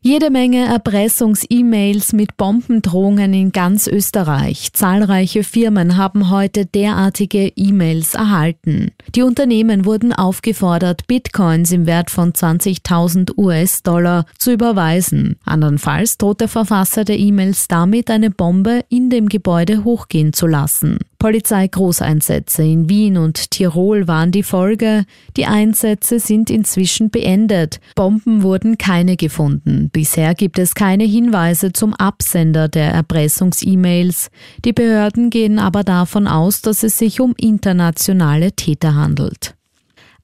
Jede Menge Erpressungs-E-Mails mit Bombendrohungen in ganz Österreich. Zahlreiche Firmen haben heute derartige E-Mails erhalten. Die Unternehmen wurden aufgefordert, Bitcoins im Wert von 20.000 US-Dollar zu überweisen. Andernfalls droht der Verfasser der E-Mails damit, eine Bombe in dem Gebäude hochgehen zu lassen. Polizeigroßeinsätze in Wien und Tirol waren die Folge. Die Einsätze sind inzwischen beendet. Bomben wurden keine gefunden. Bisher gibt es keine Hinweise zum Absender der Erpressungs-E-Mails. Die Behörden gehen aber davon aus, dass es sich um internationale Täter handelt.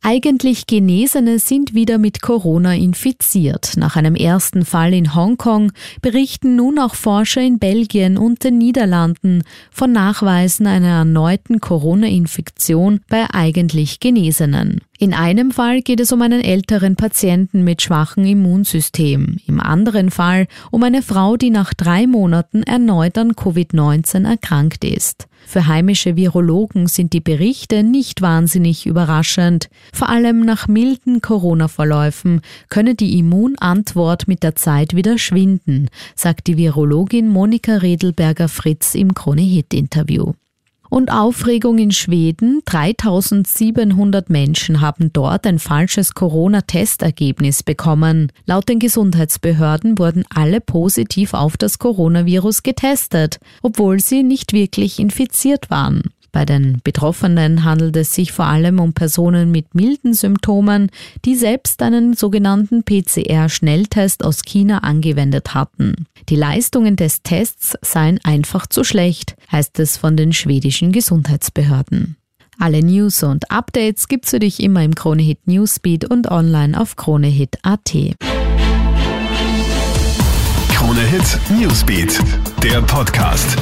Eigentlich Genesene sind wieder mit Corona infiziert. Nach einem ersten Fall in Hongkong berichten nun auch Forscher in Belgien und den Niederlanden von Nachweisen einer erneuten Corona-Infektion bei eigentlich Genesenen. In einem Fall geht es um einen älteren Patienten mit schwachem Immunsystem, im anderen Fall um eine Frau, die nach drei Monaten erneut an Covid-19 erkrankt ist. Für heimische Virologen sind die Berichte nicht wahnsinnig überraschend. Vor allem nach milden Corona-Verläufen könne die Immunantwort mit der Zeit wieder schwinden, sagt die Virologin Monika Redelberger-Fritz im Krone-Hit-Interview und Aufregung in Schweden. 3700 Menschen haben dort ein falsches Corona-Testergebnis bekommen. Laut den Gesundheitsbehörden wurden alle positiv auf das Coronavirus getestet, obwohl sie nicht wirklich infiziert waren. Bei den Betroffenen handelt es sich vor allem um Personen mit milden Symptomen, die selbst einen sogenannten PCR-Schnelltest aus China angewendet hatten. Die Leistungen des Tests seien einfach zu schlecht, heißt es von den schwedischen Gesundheitsbehörden. Alle News und Updates gibt's für dich immer im Kronehit Newsbeat und online auf kronehit.at. Kronehit Newsbeat, der Podcast.